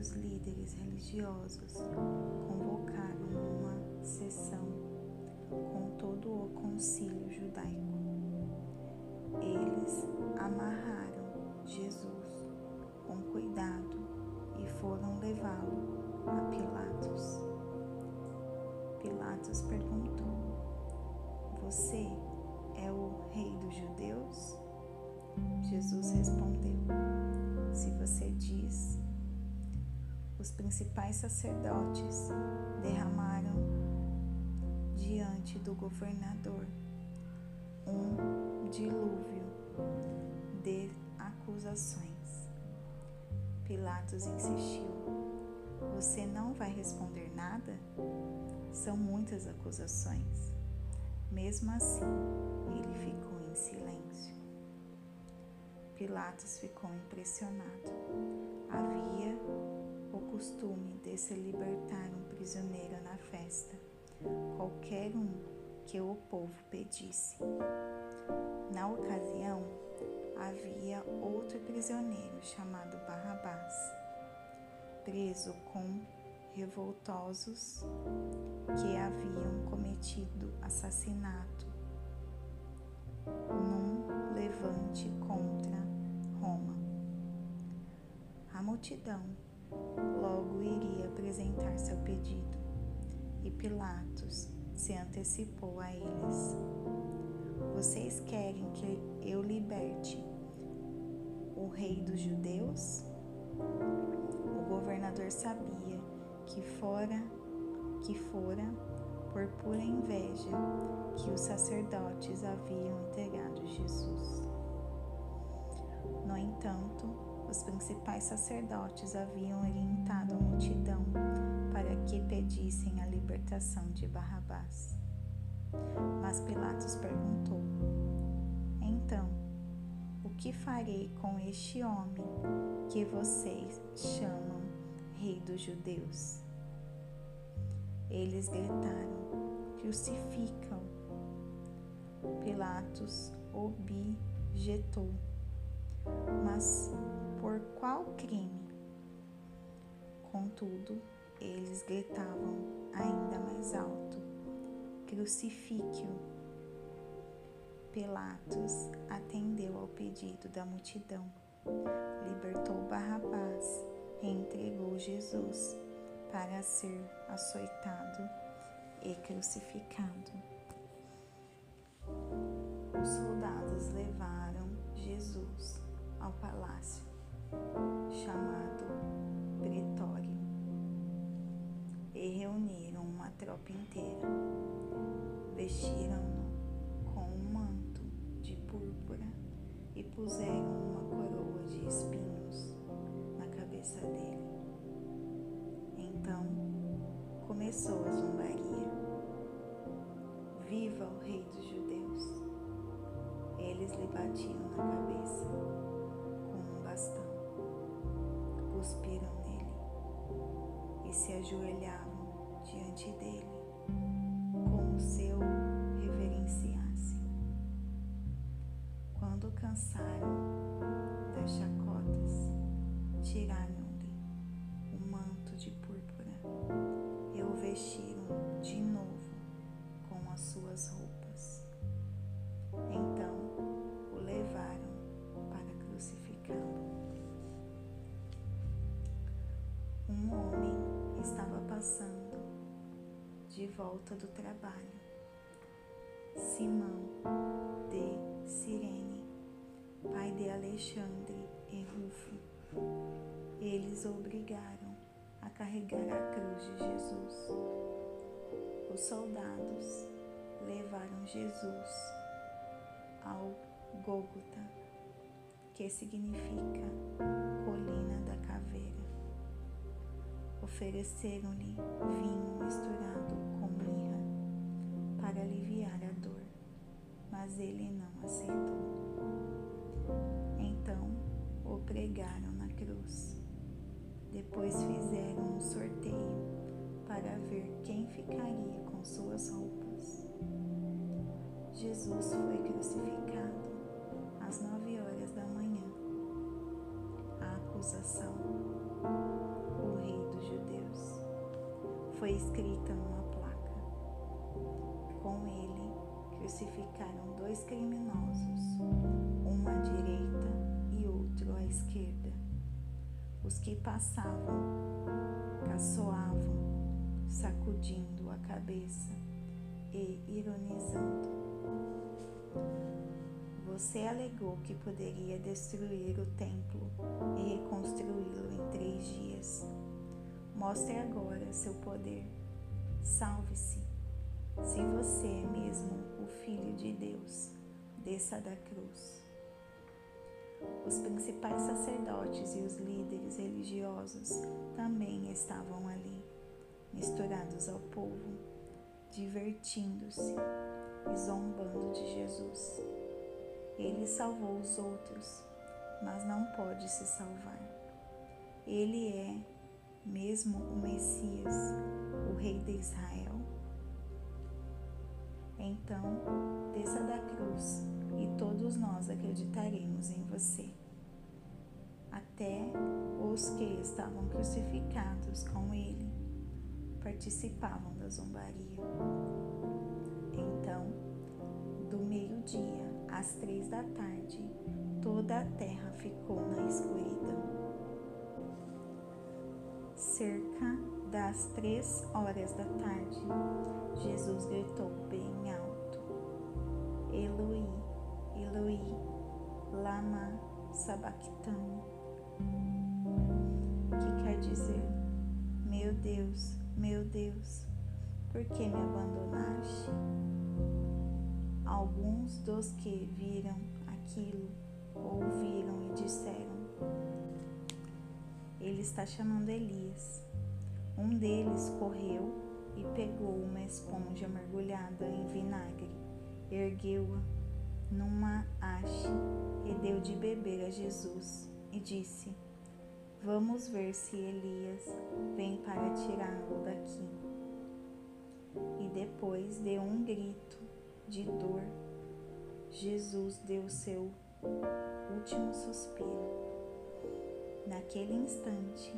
os líderes religiosos convocaram uma sessão com todo o concílio judaico. Eles amarraram Jesus com cuidado e foram levá-lo a Pilatos. Pilatos perguntou: Você é o rei dos judeus? Jesus respondeu: Se você diz, os principais sacerdotes derramaram diante do governador um dilúvio de acusações. Pilatos insistiu: Você não vai responder nada? São muitas acusações. Mesmo assim, ele ficou em silêncio. Pilatos ficou impressionado. Costume de se libertar um prisioneiro na festa, qualquer um que o povo pedisse. Na ocasião, havia outro prisioneiro chamado Barrabás, preso com revoltosos que haviam cometido assassinato num levante contra Roma. A multidão logo iria apresentar seu pedido e Pilatos se antecipou a eles. Vocês querem que eu liberte o rei dos judeus? O governador sabia que fora que fora por pura inveja que os sacerdotes haviam entregado Jesus. No entanto, os principais sacerdotes haviam orientado a multidão para que pedissem a libertação de Barrabás. Mas Pilatos perguntou: Então, o que farei com este homem que vocês chamam Rei dos Judeus. Eles gritaram: Crucificam. Pilatos objetou: Mas por qual crime? Contudo, eles gritavam ainda mais alto: Crucifique-o. Pilatos atendeu ao pedido da multidão, libertou Barrabás entregou Jesus para ser açoitado e crucificado. Os soldados levaram Jesus ao palácio chamado Pretório e reuniram uma tropa inteira. Vestiram-no com um manto de púrpura e puseram uma coroa de espinhos cabeça dele. Então começou a zombaria. Viva o rei dos judeus! Eles lhe batiam na cabeça cuspiram nele e se ajoelhavam diante dele como se o reverenciassem. Quando cansaram das chacotas, tiraram-lhe volta do trabalho. Simão de Cirene, pai de Alexandre e Rufo eles obrigaram a carregar a cruz de Jesus. Os soldados levaram Jesus ao Gólgota, que significa colina da caveira. Ofereceram-lhe vinho misturado para aliviar a dor, mas ele não aceitou. Então o pregaram na cruz. Depois fizeram um sorteio para ver quem ficaria com suas roupas. Jesus foi crucificado às nove horas da manhã. A acusação, o rei dos judeus, foi escrita numa crucificaram dois criminosos, um à direita e outro à esquerda. Os que passavam caçoavam, sacudindo a cabeça e ironizando. Você alegou que poderia destruir o templo e reconstruí-lo em três dias. Mostre agora seu poder. Salve-se. Se você é mesmo o Filho de Deus, desça da cruz. Os principais sacerdotes e os líderes religiosos também estavam ali, misturados ao povo, divertindo-se e zombando de Jesus. Ele salvou os outros, mas não pode se salvar. Ele é mesmo o Messias, o Rei de Israel? Então, desça da cruz e todos nós acreditaremos em você. Até os que estavam crucificados com ele participavam da zombaria. Então, do meio-dia às três da tarde, toda a terra ficou na escuridão. Cerca das três horas da tarde, Jesus gritou bem alto: Eloi, Eloi, lama sabachthani. Que quer dizer: Meu Deus, meu Deus, por que me abandonaste? Alguns dos que viram aquilo ouviram e disseram: Ele está chamando Elias. Um deles correu e pegou uma esponja mergulhada em vinagre, ergueu-a numa haste e deu de beber a Jesus e disse: Vamos ver se Elias vem para tirá-lo daqui. E depois deu um grito de dor, Jesus deu seu último suspiro. Naquele instante,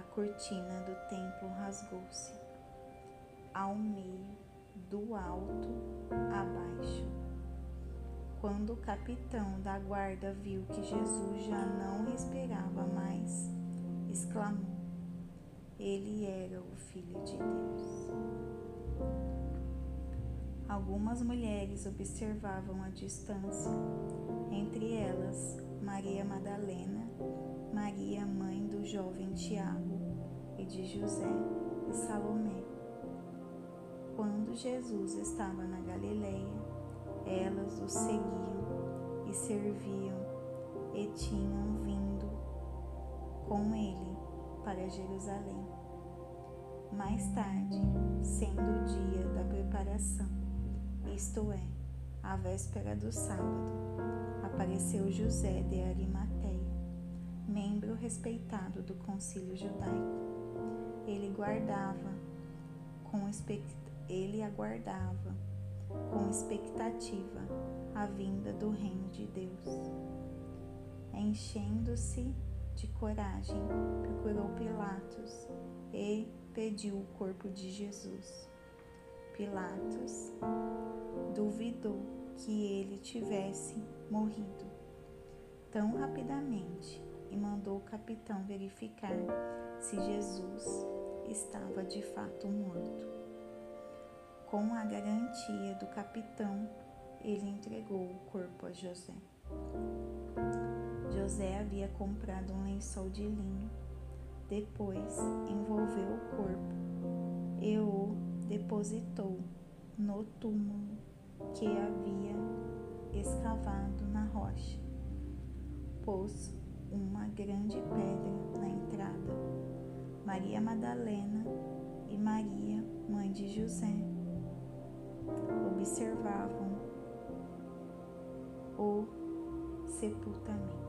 a cortina do templo rasgou-se ao meio, do alto a baixo. Quando o capitão da guarda viu que Jesus já não respirava mais, exclamou: Ele era o Filho de Deus. Algumas mulheres observavam a distância, entre elas Maria Madalena, Maria, mãe do jovem Tiago e de José e Salomé. Quando Jesus estava na Galileia, elas o seguiam e serviam e tinham vindo com ele para Jerusalém. Mais tarde, sendo o dia da preparação, isto é, a véspera do sábado, apareceu José de Arimateia, membro respeitado do concílio judaico. Ele guardava com ele aguardava com expectativa a vinda do reino de Deus. Enchendo-se de coragem, procurou Pilatos e pediu o corpo de Jesus. Pilatos duvidou que ele tivesse morrido tão rapidamente e mandou o capitão verificar se Jesus estava de fato morto. Com a garantia do capitão, ele entregou o corpo a José. José havia comprado um lençol de linho. Depois envolveu o corpo e o depositou no túmulo que havia escavado na rocha. Pôs uma grande pedra na entrada. Maria Madalena e Maria, mãe de José, observavam o sepultamento.